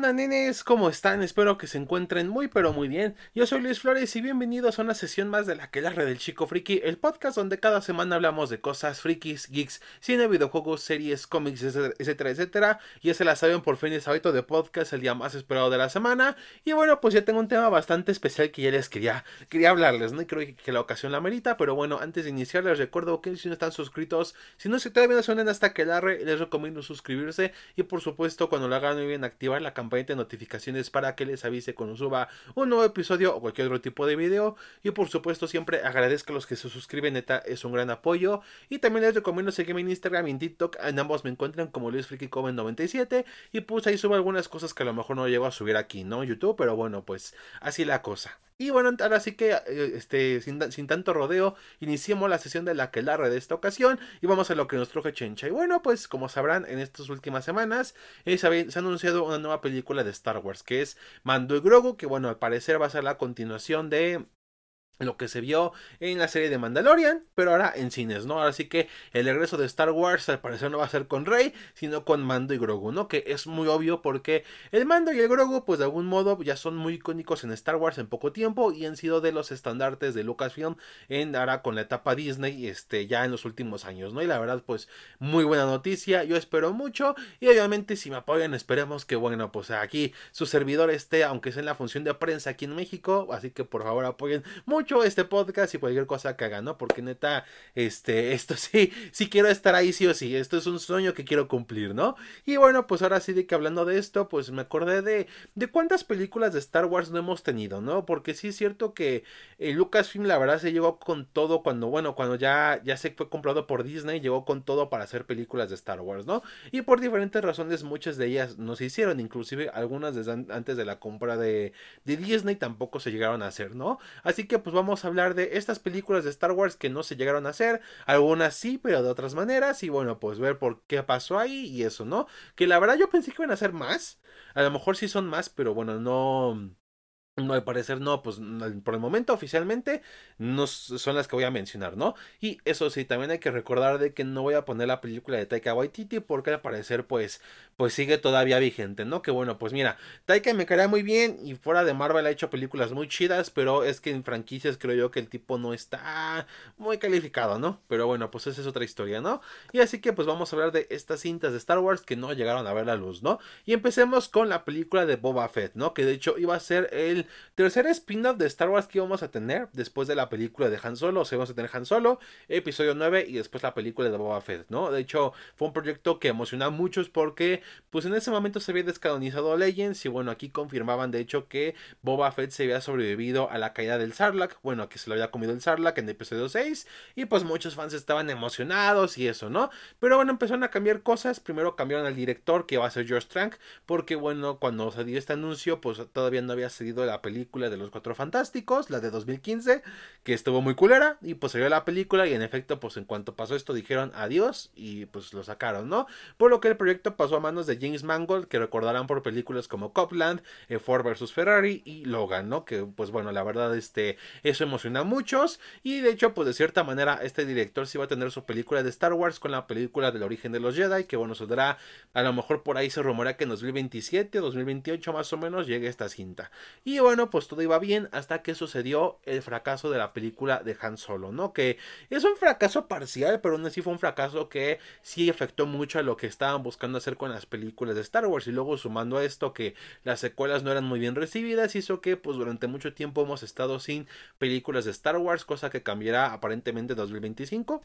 onda, nenes? ¿Cómo están? Espero que se encuentren muy pero muy bien. Yo soy Luis Flores y bienvenidos a una sesión más de la que la red del chico friki, el podcast donde cada semana hablamos de cosas frikis, geeks, cine, videojuegos, series, cómics, etcétera, etcétera. Ya se la saben por fin es hábito de podcast, el día más esperado de la semana. Y bueno, pues ya tengo un tema bastante especial que ya les quería, quería hablarles, ¿no? Y creo que la ocasión la merita, pero bueno, antes de iniciar les recuerdo que si no están suscritos, si no se todavía no suenan hasta que la red, les recomiendo suscribirse y por supuesto cuando lo hagan activar la campanita de notificaciones para que les avise cuando suba un nuevo episodio o cualquier otro tipo de video. Y por supuesto, siempre agradezco a los que se suscriben, neta, es un gran apoyo. Y también les recomiendo seguirme en Instagram y en TikTok. En ambos me encuentran como Luis 97 Y pues ahí subo algunas cosas que a lo mejor no llego a subir aquí, ¿no? YouTube, pero bueno, pues así la cosa. Y bueno, ahora sí que eh, este, sin, sin, tanto rodeo, iniciemos la sesión de la que de esta ocasión y vamos a lo que nos truje Chencha. Y bueno, pues como sabrán, en estas últimas semanas eh, se, ha, anunciado una nueva película de Star Wars que es Mando y Grogu, que bueno, al parecer va a ser la continuación de lo que se vio en la serie de Mandalorian, pero ahora en cines, ¿no? Ahora sí que el regreso de Star Wars al parecer no va a ser con Rey, sino con Mando y Grogu, ¿no? Que es muy obvio porque el Mando y el Grogu, pues de algún modo ya son muy icónicos en Star Wars en poco tiempo y han sido de los estandartes de Lucasfilm en ahora con la etapa Disney, este, ya en los últimos años, ¿no? Y la verdad, pues muy buena noticia, yo espero mucho y obviamente si me apoyan esperemos que, bueno, pues aquí su servidor esté, aunque sea en la función de prensa aquí en México, así que por favor apoyen mucho este podcast y cualquier cosa que haga, ¿no? Porque neta, este, esto sí, sí quiero estar ahí sí o sí, esto es un sueño que quiero cumplir, ¿no? Y bueno, pues ahora sí de que hablando de esto, pues me acordé de, de cuántas películas de Star Wars no hemos tenido, ¿no? Porque sí es cierto que eh, Lucasfilm la verdad se llegó con todo cuando, bueno, cuando ya, ya se fue comprado por Disney, llegó con todo para hacer películas de Star Wars, ¿no? Y por diferentes razones muchas de ellas no se hicieron, inclusive algunas antes de la compra de, de Disney tampoco se llegaron a hacer, ¿no? Así que pues vamos a hablar de estas películas de Star Wars que no se llegaron a hacer, algunas sí, pero de otras maneras, y bueno, pues ver por qué pasó ahí y eso, ¿no? Que la verdad yo pensé que iban a ser más, a lo mejor sí son más, pero bueno, no no, al parecer no, pues por el momento oficialmente no son las que voy a mencionar, ¿no? Y eso sí, también hay que recordar de que no voy a poner la película de Taika Waititi porque al parecer pues, pues sigue todavía vigente, ¿no? Que bueno, pues mira, Taika me caerá muy bien y fuera de Marvel ha hecho películas muy chidas, pero es que en franquicias creo yo que el tipo no está muy calificado, ¿no? Pero bueno, pues esa es otra historia, ¿no? Y así que pues vamos a hablar de estas cintas de Star Wars que no llegaron a ver la luz, ¿no? Y empecemos con la película de Boba Fett, ¿no? Que de hecho iba a ser el tercer spin-off de Star Wars que íbamos a tener después de la película de Han Solo. O sea, vamos a tener Han Solo, episodio 9 y después la película de Boba Fett, ¿no? De hecho, fue un proyecto que emocionó a muchos porque, pues en ese momento se había descanonizado Legends y bueno, aquí confirmaban de hecho que Boba Fett se había sobrevivido a la caída del Sarlacc. Bueno, que se lo había comido el Sarlacc en el episodio 6 y pues muchos fans estaban emocionados y eso, ¿no? Pero bueno, empezaron a cambiar cosas. Primero cambiaron al director que va a ser George Trank porque bueno, cuando se dio este anuncio, pues todavía no había salido la película de los Cuatro Fantásticos, la de 2015, que estuvo muy culera, y pues salió la película y en efecto, pues en cuanto pasó esto dijeron adiós y pues lo sacaron, ¿no? Por lo que el proyecto pasó a manos de James Mangold, que recordarán por películas como Copland, eh, Ford vs. Ferrari y Logan, ¿no? Que pues bueno, la verdad, este, eso emociona a muchos, y de hecho, pues de cierta manera, este director sí va a tener su película de Star Wars con la película del origen de los Jedi, que bueno, saldrá, a lo mejor por ahí se rumorea que en 2027 o 2028 más o menos llegue esta cinta. Y bueno, pues todo iba bien hasta que sucedió el fracaso de la película de Han Solo, ¿no? Que es un fracaso parcial, pero aún así fue un fracaso que sí afectó mucho a lo que estaban buscando hacer con las películas de Star Wars y luego sumando a esto que las secuelas no eran muy bien recibidas hizo que pues durante mucho tiempo hemos estado sin películas de Star Wars, cosa que cambiará aparentemente en 2025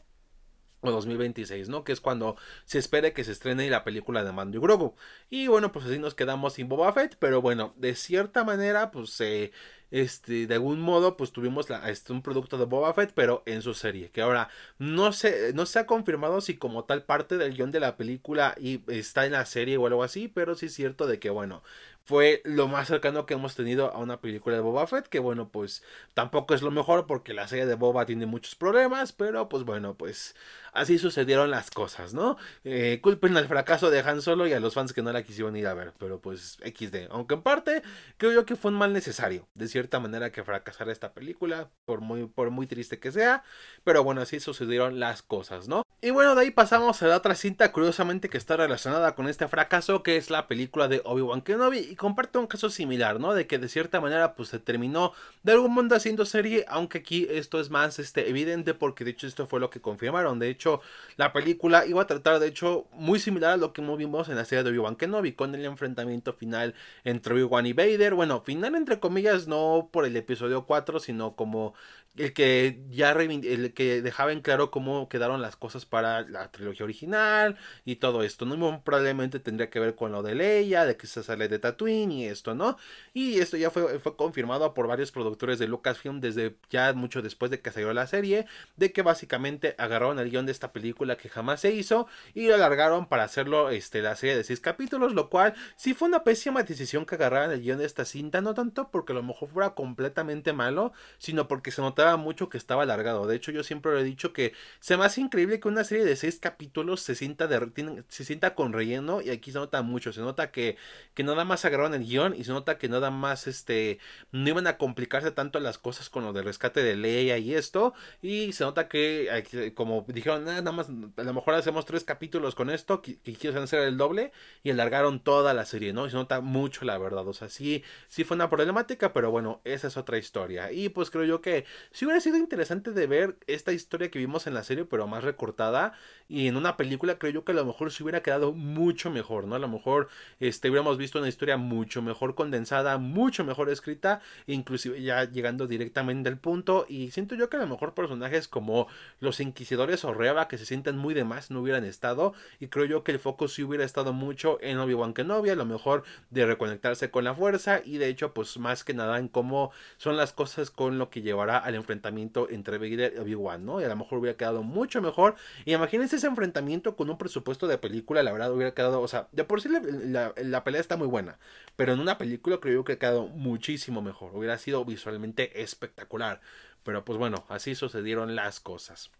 o 2026, ¿no? Que es cuando se espere que se estrene la película de Mando y Grogu. Y bueno, pues así nos quedamos sin Boba Fett, pero bueno, de cierta manera, pues eh, este, de algún modo, pues tuvimos este, un producto de Boba Fett, pero en su serie, que ahora no se, no se ha confirmado si como tal parte del guion de la película y está en la serie o algo así, pero sí es cierto de que, bueno, fue lo más cercano que hemos tenido a una película de Boba Fett, que bueno, pues tampoco es lo mejor porque la serie de Boba tiene muchos problemas, pero pues bueno, pues así sucedieron las cosas, ¿no? Eh, culpen al fracaso de Han Solo y a los fans que no la quisieron ir a ver, pero pues XD, aunque en parte creo yo que fue un mal necesario, cierta manera que fracasara esta película, por muy, por muy triste que sea, pero bueno, así sucedieron las cosas, ¿no? Y bueno, de ahí pasamos a la otra cinta, curiosamente que está relacionada con este fracaso, que es la película de Obi-Wan Kenobi, y comparte un caso similar, ¿no? De que de cierta manera, pues se terminó de algún modo haciendo serie, aunque aquí esto es más este, evidente, porque de hecho esto fue lo que confirmaron. De hecho, la película iba a tratar, de hecho, muy similar a lo que vimos en la serie de Obi-Wan Kenobi, con el enfrentamiento final entre Obi-Wan y Vader. Bueno, final entre comillas, no por el episodio 4, sino como el que ya el que dejaba en claro cómo quedaron las cosas para la trilogía original y todo esto, ¿no? Probablemente tendría que ver con lo de Leia, de que se sale de Tatooine y esto, ¿no? Y esto ya fue, fue confirmado por varios productores de Lucasfilm desde ya mucho después de que salió la serie, de que básicamente agarraron el guion de esta película que jamás se hizo y lo alargaron para hacerlo este, la serie de seis capítulos, lo cual sí fue una pésima decisión que agarraran el guion de esta cinta, no tanto porque a lo mejor fuera completamente malo, sino porque se notaba mucho que estaba alargado. De hecho, yo siempre lo he dicho que se me hace increíble que una serie de seis capítulos se sienta, de, se sienta con relleno y aquí se nota mucho. Se nota que, que nada más agarraron el guion y se nota que nada más este, no iban a complicarse tanto las cosas con lo del rescate de Leia y esto. Y se nota que, como dijeron, nada más, a lo mejor hacemos tres capítulos con esto, que, quieren hacer el doble y alargaron toda la serie, ¿no? Y se nota mucho, la verdad. O sea, sí, sí fue una problemática, pero bueno, esa es otra historia. Y pues creo yo que si hubiera sido interesante de ver esta historia que vimos en la serie, pero más recortada. Y en una película creo yo que a lo mejor se hubiera quedado mucho mejor, ¿no? A lo mejor este, hubiéramos visto una historia mucho mejor condensada, mucho mejor escrita, inclusive ya llegando directamente al punto. Y siento yo que a lo mejor personajes como los Inquisidores o Reba, que se sienten muy de más, no hubieran estado. Y creo yo que el foco sí hubiera estado mucho en Obi-Wan Kenobi, a lo mejor de reconectarse con la fuerza. Y de hecho, pues más que nada en cómo son las cosas con lo que llevará al enfrentamiento entre Vader y Obi-Wan, ¿no? Y a lo mejor hubiera quedado mucho mejor. Y imagínense ese enfrentamiento con un presupuesto de película, la verdad hubiera quedado, o sea, de por sí la, la pelea está muy buena, pero en una película creo que ha quedado muchísimo mejor, hubiera sido visualmente espectacular. Pero pues bueno, así sucedieron las cosas.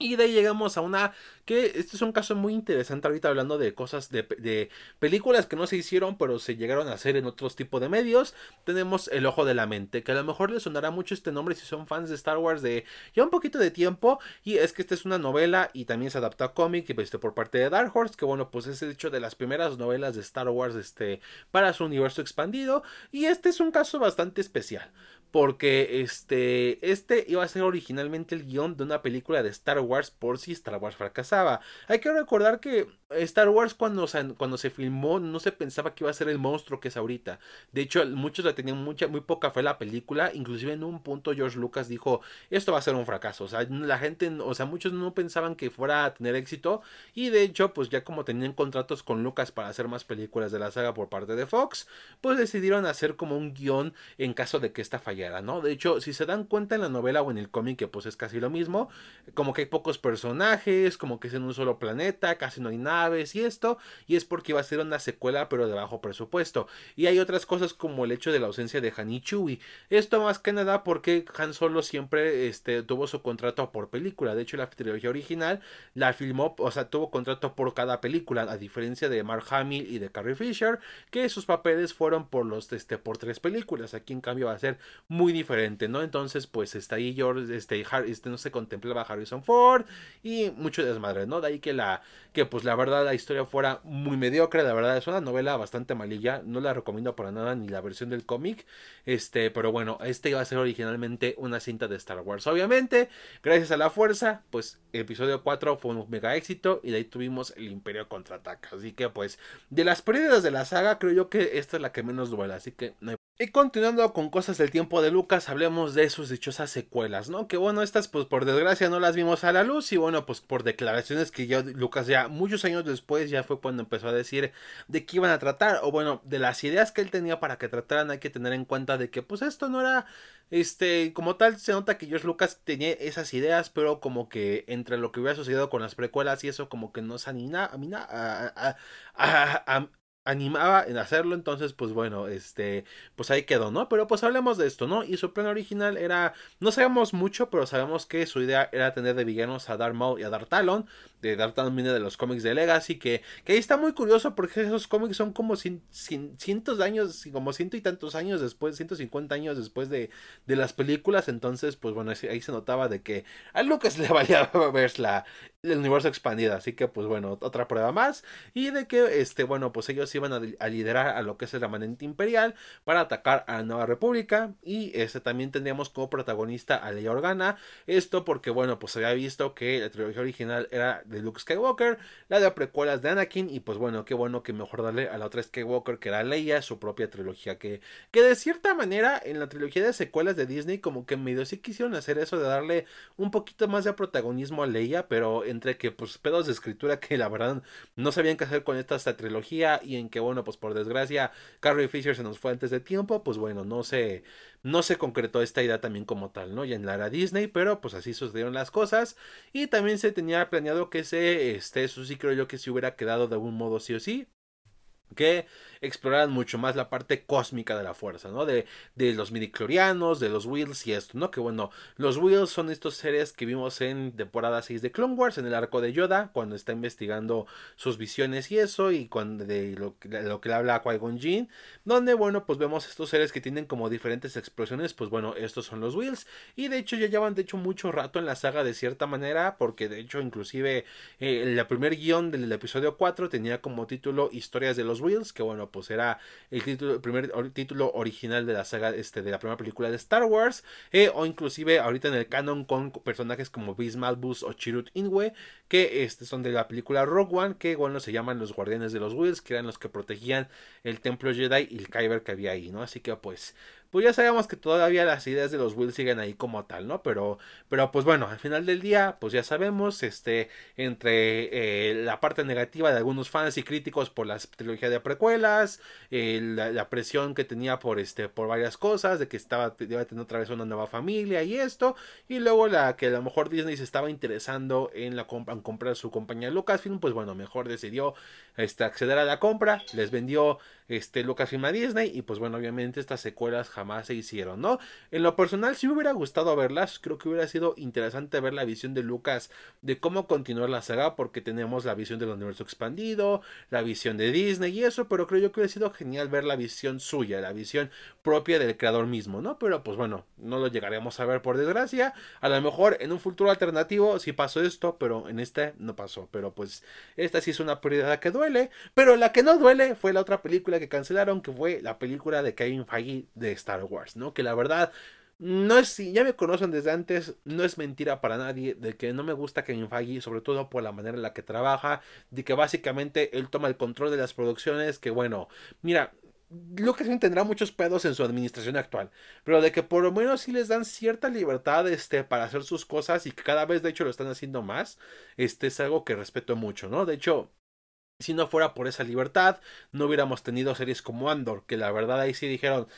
Y de ahí llegamos a una que este es un caso muy interesante ahorita hablando de cosas de, de, películas que no se hicieron pero se llegaron a hacer en otros tipos de medios. Tenemos El Ojo de la Mente, que a lo mejor les sonará mucho este nombre si son fans de Star Wars de ya un poquito de tiempo. Y es que esta es una novela y también se adapta a cómic este, por parte de Dark Horse, que bueno pues es hecho de las primeras novelas de Star Wars este, para su universo expandido. Y este es un caso bastante especial porque este, este iba a ser originalmente el guion de una película de Star Wars por si Star Wars fracasaba. Hay que recordar que Star Wars cuando, cuando se filmó no se pensaba que iba a ser el monstruo que es ahorita. De hecho, muchos le tenían mucha, muy poca fe la película. Inclusive en un punto George Lucas dijo, esto va a ser un fracaso. O sea, la gente, o sea, muchos no pensaban que fuera a tener éxito. Y de hecho, pues ya como tenían contratos con Lucas para hacer más películas de la saga por parte de Fox, pues decidieron hacer como un guion en caso de que esta fallara ¿no? De hecho, si se dan cuenta en la novela o en el cómic, que pues es casi lo mismo, como que hay pocos personajes, como que es en un solo planeta, casi no hay naves y esto, y es porque iba a ser una secuela pero de bajo presupuesto. Y hay otras cosas como el hecho de la ausencia de Han. Esto más que nada porque Han Solo siempre este, tuvo su contrato por película. De hecho, la trilogía original la filmó, o sea, tuvo contrato por cada película, a diferencia de Mark Hamill y de Carrie Fisher, que sus papeles fueron por los este, por tres películas. Aquí en cambio va a ser muy diferente, ¿no? Entonces, pues está ahí George, este, este no se contemplaba Harrison Ford y mucho desmadre, ¿no? De ahí que la, que pues la verdad la historia fuera muy mediocre, la verdad es una novela bastante malilla, no la recomiendo para nada ni la versión del cómic, este, pero bueno, este iba a ser originalmente una cinta de Star Wars, obviamente, gracias a la fuerza, pues el episodio 4 fue un mega éxito y de ahí tuvimos el Imperio contraataca, así que pues de las pérdidas de la saga creo yo que esta es la que menos duele, así que no hay y continuando con cosas del tiempo de Lucas, hablemos de sus dichosas secuelas, ¿no? Que bueno, estas pues por desgracia no las vimos a la luz y bueno, pues por declaraciones que ya Lucas ya muchos años después ya fue cuando empezó a decir de qué iban a tratar o bueno, de las ideas que él tenía para que trataran hay que tener en cuenta de que pues esto no era este, como tal se nota que George Lucas tenía esas ideas, pero como que entre lo que hubiera sucedido con las precuelas y eso como que no se anima, a, a, animaba en hacerlo, entonces pues bueno, este, pues ahí quedó, ¿no? Pero pues hablemos de esto, ¿no? Y su plan original era, no sabemos mucho, pero sabemos que su idea era tener de villanos a Darth Maul y a Darth Talon, de Talon viene de los cómics de Legacy, que, que ahí está muy curioso porque esos cómics son como cientos de años, como ciento y tantos años después, 150 años después de, de las películas, entonces pues bueno, ahí se notaba de que a Lucas le valía ver la, el universo expandido. Así que, pues bueno, otra prueba más. Y de que, este, bueno, pues ellos iban a, liderar a lo que es el remanente imperial para atacar a la Nueva República. Y este también tendríamos como protagonista a Leia Organa. Esto porque, bueno, pues había visto que la trilogía original era de Luke Skywalker, la de precuelas de Anakin. Y pues bueno, qué bueno que mejor darle a la otra Skywalker que era Leia, su propia trilogía. Que, que de cierta manera en la trilogía de secuelas de Disney, como que medio sí quisieron hacer eso de darle un poquito más de protagonismo a Leia, pero entre que pues pedos de escritura que la verdad no sabían qué hacer con esta, trilogía y en que bueno pues por desgracia Carrie Fisher se nos fue antes de tiempo pues bueno no se no se concretó esta idea también como tal no ya en la era Disney pero pues así sucedieron las cosas. Y también se tenía planeado que se este eso sí creo yo que se hubiera quedado de algún modo sí o sí que exploraran mucho más la parte cósmica de la fuerza, ¿no? De, de los midichlorianos, de los Wheels y esto, ¿no? Que bueno, los Wheels son estos seres que vimos en temporada 6 de Clone Wars, en el arco de Yoda, cuando está investigando sus visiones y eso, y cuando de lo, lo que le habla a Qui-Gon donde, bueno, pues vemos estos seres que tienen como diferentes explosiones, pues bueno, estos son los Wheels, y de hecho ya llevan de hecho mucho rato en la saga de cierta manera, porque de hecho inclusive eh, el primer guion del episodio 4 tenía como título Historias de los Wheels, que bueno, pues era el título, primer título original de la saga, este, de la primera película de Star Wars, eh, o inclusive ahorita en el canon con personajes como Beast Malbus o Chirut Inwe, que este, son de la película Rogue One, que bueno, se llaman los guardianes de los Wheels, que eran los que protegían el templo Jedi y el Kyber que había ahí, ¿no? Así que pues pues ya sabemos que todavía las ideas de los Will siguen ahí como tal, ¿no? Pero, pero pues bueno, al final del día, pues ya sabemos, este, entre eh, la parte negativa de algunos fans y críticos por la trilogía de precuelas, eh, la, presión que tenía por este, por varias cosas, de que estaba, iba a tener otra vez una nueva familia y esto, y luego la que a lo mejor Disney se estaba interesando en la en comprar su compañía Lucasfilm, pues bueno, mejor decidió este, acceder a la compra, les vendió este Lucasfilm a Disney y pues bueno, obviamente estas secuelas jamás se hicieron, ¿no? En lo personal sí me hubiera gustado verlas, creo que hubiera sido interesante ver la visión de Lucas de cómo continuar la saga porque tenemos la visión del universo expandido, la visión de Disney y eso, pero creo yo que hubiera sido genial ver la visión suya, la visión propia del creador mismo, ¿no? Pero pues bueno, no lo llegaremos a ver por desgracia, a lo mejor en un futuro alternativo sí pasó esto, pero en este no pasó, pero pues esta sí es una pérdida que duele, pero la que no duele fue la otra película que cancelaron, que fue la película de Kevin Feige de Star Wars, ¿no? Que la verdad, no es, si ya me conocen desde antes, no es mentira para nadie de que no me gusta Kevin Feige, sobre todo por la manera en la que trabaja, de que básicamente él toma el control de las producciones, que bueno, mira, Lucasfilm tendrá muchos pedos en su administración actual, pero de que por lo menos sí les dan cierta libertad este, para hacer sus cosas y que cada vez de hecho lo están haciendo más, este es algo que respeto mucho, ¿no? De hecho, si no fuera por esa libertad, no hubiéramos tenido series como Andor, que la verdad ahí sí dijeron,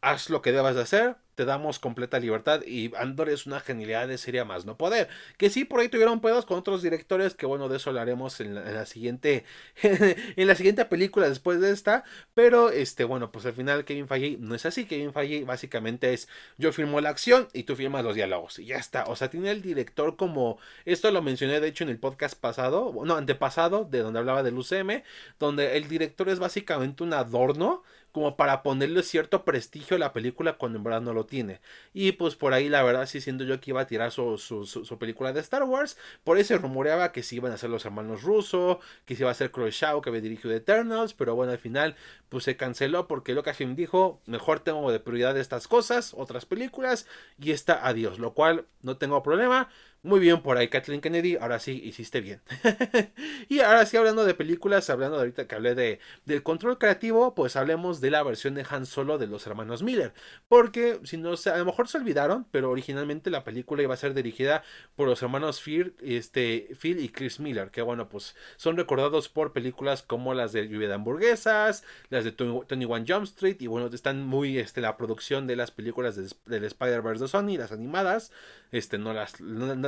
haz lo que debas de hacer, te damos completa libertad y Andor es una genialidad de serie más no poder. Que sí, por ahí tuvieron pedos con otros directores, que bueno, de eso hablaremos en la, en la siguiente en la siguiente película después de esta, pero este, bueno, pues al final Kevin Feige no es así, Kevin Feige básicamente es yo firmo la acción y tú firmas los diálogos y ya está, o sea, tiene el director como, esto lo mencioné de hecho en el podcast pasado, no, antepasado, de donde hablaba del UCM, donde el director es básicamente un adorno como para ponerle cierto prestigio a la película cuando en verdad no lo tiene. Y pues por ahí la verdad sí siendo yo que iba a tirar su, su, película de Star Wars. Por ahí se rumoreaba que sí iban a ser los hermanos Russo, que se iba a ser Shaw que había dirigido Eternals, pero bueno al final pues se canceló porque Lucasfilm dijo mejor tengo de prioridad estas cosas, otras películas y está adiós, lo cual no tengo problema. Muy bien por ahí, Kathleen Kennedy. Ahora sí, hiciste bien. y ahora sí, hablando de películas, hablando de ahorita que hablé de, del control creativo, pues hablemos de la versión de Han Solo de los hermanos Miller. Porque, si no a lo mejor se olvidaron, pero originalmente la película iba a ser dirigida por los hermanos Phil, este, Phil y Chris Miller. Que bueno, pues son recordados por películas como las de Lluvia de Hamburguesas, las de Tony One Jump Street. Y bueno, están muy, este, la producción de las películas del Spider-Verse de Sony, las animadas. Este, no las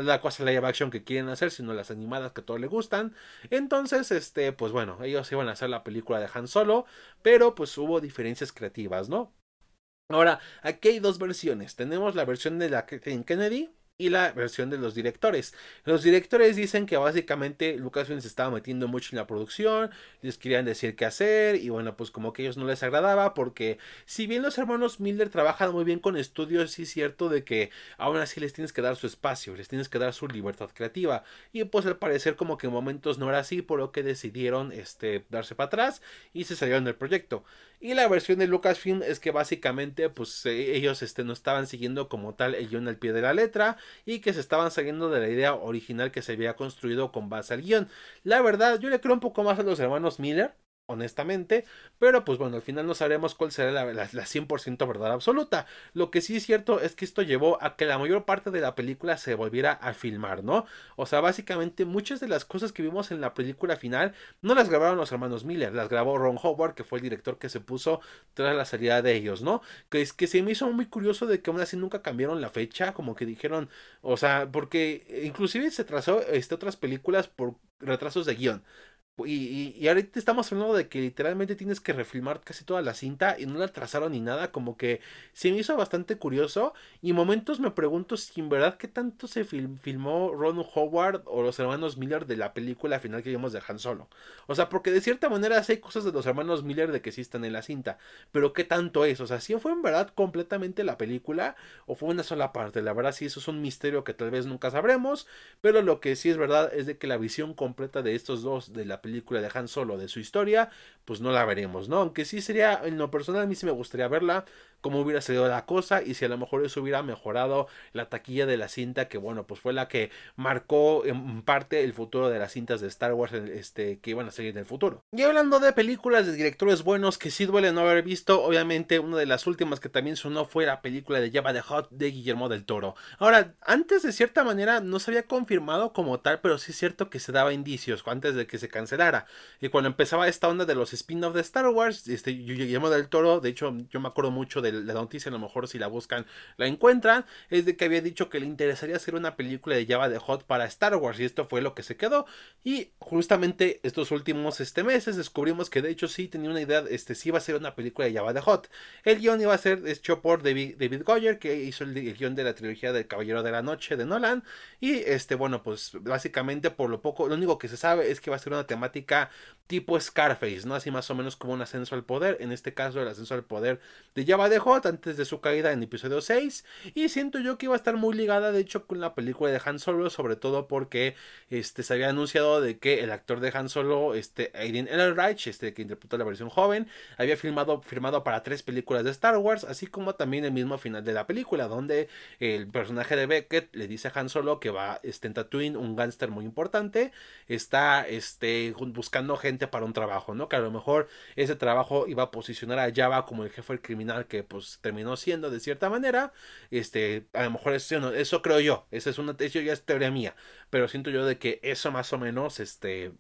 la cosa live action que quieren hacer, sino las animadas que a todos le gustan. Entonces, este, pues bueno, ellos iban a hacer la película de Han Solo, pero pues hubo diferencias creativas, ¿no? Ahora, aquí hay dos versiones. Tenemos la versión de la Kennedy y la versión de los directores. Los directores dicen que básicamente Lucasfilm se estaba metiendo mucho en la producción, les querían decir qué hacer y bueno, pues como que a ellos no les agradaba porque si bien los hermanos Miller trabajan muy bien con estudios, sí es cierto de que aún así les tienes que dar su espacio, les tienes que dar su libertad creativa y pues al parecer como que en momentos no era así, por lo que decidieron este darse para atrás y se salieron del proyecto. Y la versión de Lucasfilm es que básicamente pues eh, ellos este, no estaban siguiendo como tal el guion al pie de la letra y que se estaban saliendo de la idea original que se había construido con base al guion. La verdad, yo le creo un poco más a los hermanos Miller honestamente, pero pues bueno, al final no sabremos cuál será la, la, 100% verdad absoluta. Lo que sí es cierto es que esto llevó a que la mayor parte de la película se volviera a filmar, ¿no? O sea, básicamente muchas de las cosas que vimos en la película final no las grabaron los hermanos Miller, las grabó Ron Howard, que fue el director que se puso tras la salida de ellos, ¿no? Que es que se me hizo muy curioso de que aún así nunca cambiaron la fecha, como que dijeron, o sea, porque inclusive se trazó este, otras películas por retrasos de guion. Y, y, ahorita estamos hablando de que literalmente tienes que refilmar casi toda la cinta y no la trazaron ni nada, como que se me hizo bastante curioso y momentos me pregunto si en verdad qué tanto se filmó Ron Howard o los hermanos Miller de la película final que vimos de Han Solo. O sea, porque de cierta manera hay cosas de los hermanos Miller de que sí están en la cinta, pero qué tanto es, o sea, si fue en verdad completamente la película o fue una sola parte, la verdad sí eso es un misterio que tal vez nunca sabremos, pero lo que sí es verdad es de que la visión completa de estos dos de la película de Han Solo, de su historia, pues no la veremos, ¿no? Aunque sí sería, en lo personal a mí sí me gustaría verla, cómo hubiera sido la cosa y si a lo mejor eso hubiera mejorado la taquilla de la cinta, que bueno, pues fue la que marcó en parte el futuro de las cintas de Star Wars este, que iban a seguir en el futuro. Y hablando de películas de directores buenos que sí duele no haber visto, obviamente una de las últimas que también sonó fue la película de Java de Hot de Guillermo del Toro. Ahora, antes de cierta manera no se había confirmado como tal, pero sí es cierto que se daba indicios antes de que se cancelara. Y cuando empezaba esta onda de los spin-offs de Star Wars, este, Guillermo del Toro, de hecho yo me acuerdo mucho de la noticia, a lo mejor si la buscan la encuentran, es de que había dicho que le interesaría hacer una película de Java de Hot para Star Wars y esto fue lo que se quedó y justamente estos últimos este, meses descubrimos que de hecho sí tenía una idea, este sí iba a ser una película de Java de Hot. El guion iba a ser hecho por David, David Goyer que hizo el, el guion de la trilogía del Caballero de la Noche de Nolan y este bueno pues básicamente por lo poco, lo único que se sabe es que va a ser una temática tipo Scarface, ¿no? Así más o menos como un ascenso al poder, en este caso el ascenso al poder de Java de Antes de su caída en episodio 6 y siento yo que iba a estar muy ligada de hecho con la película de Han Solo, sobre todo porque este se había anunciado de que el actor de Han Solo, este Aiden Ehrenreich, este que interpretó la versión joven, había filmado firmado para tres películas de Star Wars, así como también el mismo final de la película donde el personaje de Beckett le dice a Han Solo que va este, en Tatooine, un gángster muy importante, está este buscando gente para un trabajo, ¿no? Que a lo mejor ese trabajo iba a posicionar a Java como el jefe criminal que pues terminó siendo de cierta manera. Este, a lo mejor eso, eso creo yo, esa es una, eso ya es teoría mía, pero siento yo de que eso más o menos, este,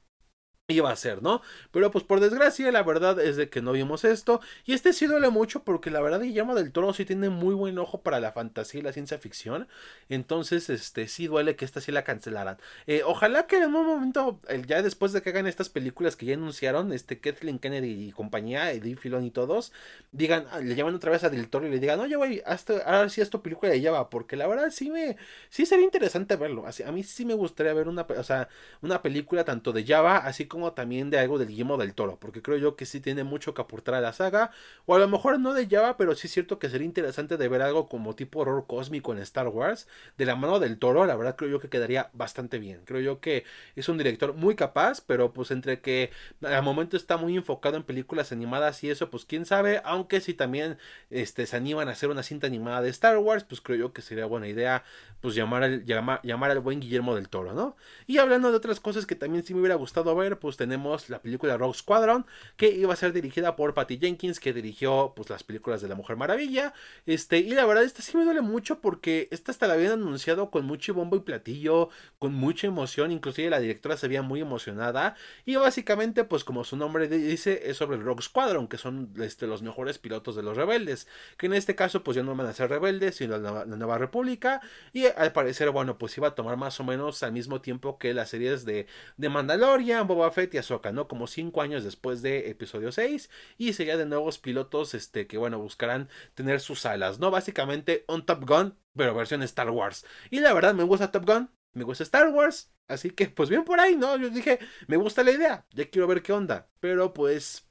iba a ser, ¿no? Pero pues por desgracia la verdad es de que no vimos esto y este sí duele mucho porque la verdad Guillermo del Toro sí tiene muy buen ojo para la fantasía y la ciencia ficción, entonces este sí duele que esta sí la cancelaran. Eh, ojalá que en un momento, ya después de que hagan estas películas que ya anunciaron, este Kathleen Kennedy y compañía, Eddie Filon y todos, digan, ah, le llaman otra vez a Del Toro y le digan, oye güey, ahora sí esto película de lleva, porque la verdad sí me, sí sería interesante verlo, así, a mí sí me gustaría ver una, o sea, una película tanto de Java, así como también de algo del Guillermo del Toro, porque creo yo que sí tiene mucho que aportar a la saga, o a lo mejor no de Java, pero sí es cierto que sería interesante de ver algo como tipo horror cósmico en Star Wars, de la mano del Toro, la verdad creo yo que quedaría bastante bien, creo yo que es un director muy capaz, pero pues entre que al momento está muy enfocado en películas animadas y eso, pues quién sabe, aunque si también este, se animan a hacer una cinta animada de Star Wars, pues creo yo que sería buena idea, pues llamar al, llamar al buen Guillermo del Toro, ¿no? Y hablando de otras cosas que también sí me hubiera gustado ver, pues tenemos la película Rogue Squadron, que iba a ser dirigida por Patty Jenkins, que dirigió pues las películas de la Mujer Maravilla. Este, y la verdad, esta sí me duele mucho porque esta hasta la habían anunciado con mucho bombo y platillo, con mucha emoción, inclusive la directora se veía muy emocionada. Y básicamente, pues como su nombre dice, es sobre el Rogue Squadron, que son este, los mejores pilotos de los rebeldes. Que en este caso, pues ya no van a ser rebeldes, sino la, Nueva República. Y al parecer, bueno, pues iba a tomar más o menos al mismo tiempo que las series de, de Mandalorian, Boba Fett y Ahsoka, ¿no? Como cinco años después de episodio 6 y sería de nuevos pilotos, este, que bueno, buscarán tener sus alas, ¿no? Básicamente un Top Gun, pero versión Star Wars. Y la verdad me gusta Top Gun, me gusta Star Wars, así que pues bien por ahí, ¿no? Yo dije, me gusta la idea, ya quiero ver qué onda, pero pues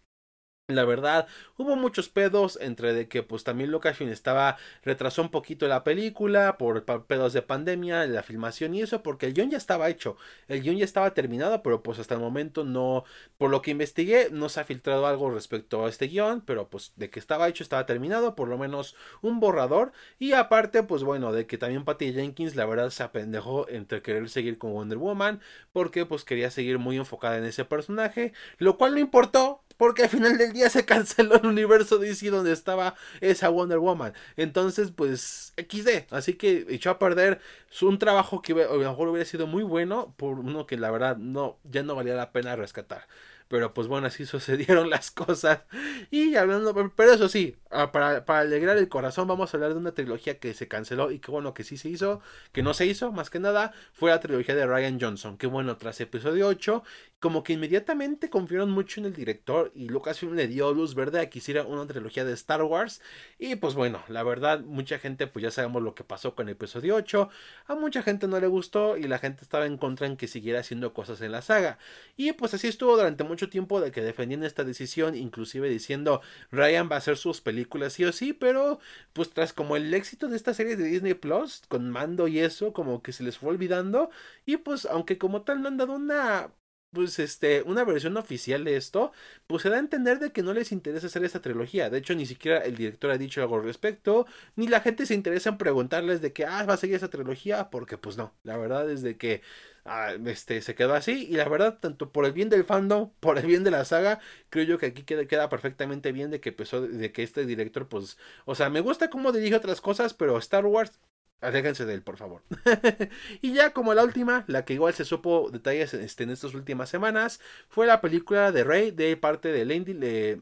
la verdad, hubo muchos pedos entre de que pues también Lucasfilm estaba retrasó un poquito la película por pedos de pandemia, la filmación y eso, porque el guion ya estaba hecho, el guion ya estaba terminado, pero pues hasta el momento no, por lo que investigué, no se ha filtrado algo respecto a este guion, pero pues de que estaba hecho, estaba terminado, por lo menos un borrador, y aparte pues bueno, de que también Patty Jenkins la verdad se apendejó entre querer seguir con Wonder Woman, porque pues quería seguir muy enfocada en ese personaje, lo cual no importó, porque al final del día se canceló el universo DC donde estaba esa Wonder Woman. Entonces, pues, XD. Así que echó a perder un trabajo que a lo mejor hubiera sido muy bueno por uno que la verdad no, ya no valía la pena rescatar. Pero pues bueno, así sucedieron las cosas. Y hablando, pero eso sí, ah, para, para, alegrar el corazón vamos a hablar de una trilogía que se canceló y que bueno que sí se hizo, que no se hizo, más que nada, fue la trilogía de Ryan Johnson. Que bueno, tras episodio 8, como que inmediatamente confiaron mucho en el director y Lucasfilm le dio luz verde a que hiciera una trilogía de Star Wars. Y pues bueno, la verdad, mucha gente pues ya sabemos lo que pasó con el episodio 8. A mucha gente no le gustó y la gente estaba en contra en que siguiera haciendo cosas en la saga. Y pues así estuvo durante mucho tiempo de que defendían esta decisión, inclusive diciendo Ryan va a hacer sus películas sí o sí, pero pues tras como el éxito de esta serie de Disney Plus, con mando y eso, como que se les fue olvidando, y pues aunque como tal no han dado una pues este, una versión oficial de esto, pues se da a entender de que no les interesa hacer esta trilogía. De hecho, ni siquiera el director ha dicho algo al respecto, ni la gente se interesa en preguntarles de que, ah, va a seguir esa trilogía, porque pues no, la verdad es de que ah, este, se quedó así, y la verdad, tanto por el bien del fandom, por el bien de la saga, creo yo que aquí queda, queda perfectamente bien de que empezó, de que este director, pues, o sea, me gusta cómo dirige otras cosas, pero Star Wars Aléjense de él, por favor. y ya como la última, la que igual se supo detalles este, en estas últimas semanas, fue la película de Rey de parte de Lindy, de,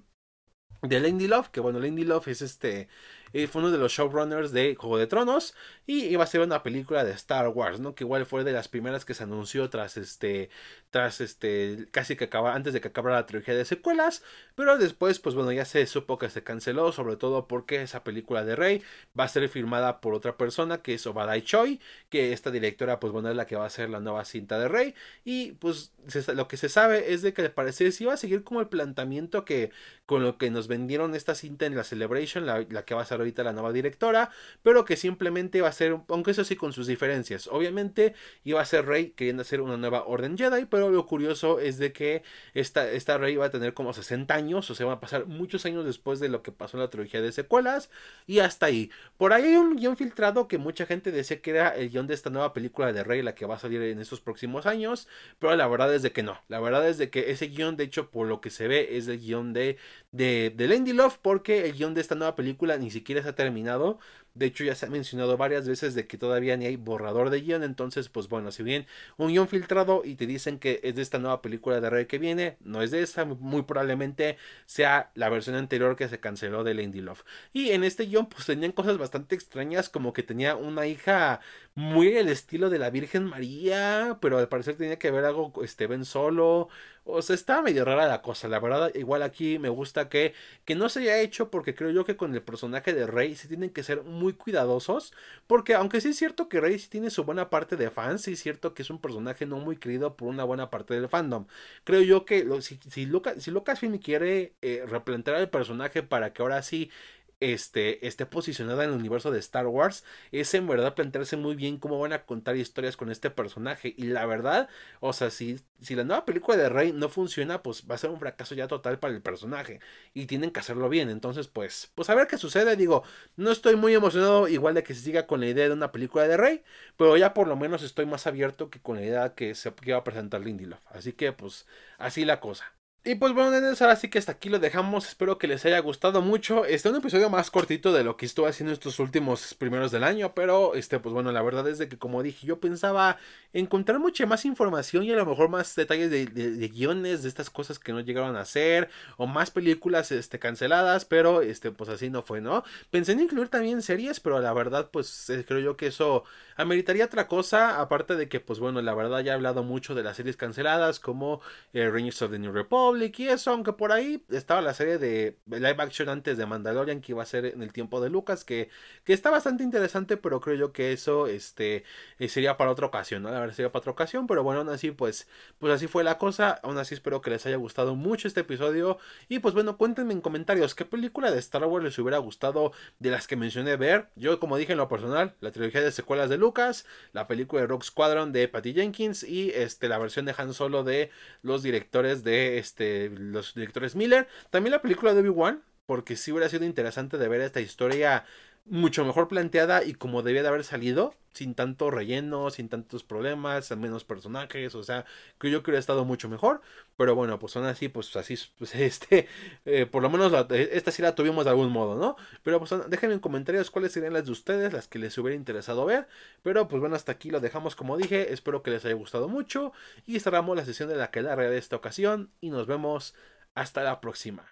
de Lindy Love, que bueno, Lindy Love es este eh, fue uno de los showrunners de Juego de Tronos y iba a ser una película de Star Wars, ¿no? Que igual fue de las primeras que se anunció tras este, tras este, casi que acaba, antes de que acabara la trilogía de secuelas, pero después, pues bueno, ya se supo que se canceló, sobre todo porque esa película de Rey va a ser filmada por otra persona que es Obadai Choi, que esta directora, pues bueno, es la que va a ser la nueva cinta de Rey y pues lo que se sabe es de que al parecer sí iba a seguir como el planteamiento que con lo que nos vendieron esta cinta en la Celebration, la, la que va a ser ahorita la nueva directora, pero que simplemente iba a ser, aunque eso sí con sus diferencias, obviamente iba a ser Rey queriendo hacer una nueva Orden Jedi, pero lo curioso es de que esta, esta Rey va a tener como 60 años, o sea, va a pasar muchos años después de lo que pasó en la trilogía de secuelas, y hasta ahí. Por ahí hay un guion filtrado que mucha gente decía que era el guion de esta nueva película de Rey, la que va a salir en estos próximos años, pero la verdad es de que no, la verdad es de que ese guion, de hecho, por lo que se ve, es el guion de, de, de Lindy Love, porque el guion de esta nueva película ni siquiera ha terminado. De hecho, ya se ha mencionado varias veces de que todavía ni hay borrador de guion. Entonces, pues bueno, si bien un guion filtrado y te dicen que es de esta nueva película de Rey que viene, no es de esa, muy probablemente sea la versión anterior que se canceló de Lady Love. Y en este guion, pues tenían cosas bastante extrañas, como que tenía una hija muy el estilo de la Virgen María, pero al parecer tenía que ver algo este Ben Solo. O sea, está medio rara la cosa. La verdad, igual aquí me gusta que, que no se haya hecho porque creo yo que con el personaje de Rey sí tienen que ser muy cuidadosos. Porque aunque sí es cierto que Rey sí tiene su buena parte de fans, sí es cierto que es un personaje no muy querido por una buena parte del fandom. Creo yo que si, si, Lucas, si quiere eh, replantear el personaje para que ahora sí este, esté posicionada en el universo de Star Wars, es en verdad plantearse muy bien cómo van a contar historias con este personaje. Y la verdad, o sea, si, si la nueva película de Rey no funciona, pues va a ser un fracaso ya total para el personaje. Y tienen que hacerlo bien. Entonces, pues, pues a ver qué sucede. Digo, no estoy muy emocionado igual de que se siga con la idea de una película de Rey, pero ya por lo menos estoy más abierto que con la idea que se va a presentar Lindy Love. Así que, pues, así la cosa. Y pues bueno, nenes, ahora sí que hasta aquí lo dejamos. Espero que les haya gustado mucho. Este un episodio más cortito de lo que estuve haciendo estos últimos primeros del año. Pero este, pues bueno, la verdad es de que como dije, yo pensaba encontrar mucha más información y a lo mejor más detalles de, guiones de estas cosas que no llegaron a hacer. O más películas este, canceladas. Pero este, pues así no fue, ¿no? Pensé en incluir también series, pero la verdad, pues eh, creo yo que eso ameritaría otra cosa. Aparte de que, pues bueno, la verdad ya he hablado mucho de las series canceladas. Como eh, Rangers of the New Republic y eso, aunque por ahí estaba la serie de live action antes de Mandalorian que iba a ser en el tiempo de Lucas, que, que está bastante interesante, pero creo yo que eso este, eh, sería para otra ocasión, ¿no? La verdad sería para otra ocasión, pero bueno, aún así, pues, pues así fue la cosa, aún así espero que les haya gustado mucho este episodio y pues bueno, cuéntenme en comentarios qué película de Star Wars les hubiera gustado de las que mencioné ver. Yo, como dije en lo personal, la trilogía de secuelas de Lucas, la película de Rock Squadron de Patty Jenkins y este, la versión de Han Solo de los directores de este este, los directores Miller. También la película de Obi-Wan, porque sí hubiera sido interesante de ver esta historia mucho mejor planteada y como debía de haber salido, sin tanto relleno, sin tantos problemas, menos personajes, o sea, que yo creo que hubiera estado mucho mejor, pero bueno, pues son así, pues así, pues este, eh, por lo menos esta sí la tuvimos de algún modo, ¿no? Pero pues déjenme en comentarios cuáles serían las de ustedes, las que les hubiera interesado ver, pero pues bueno, hasta aquí lo dejamos como dije, espero que les haya gustado mucho y cerramos la sesión de la que de esta ocasión y nos vemos hasta la próxima.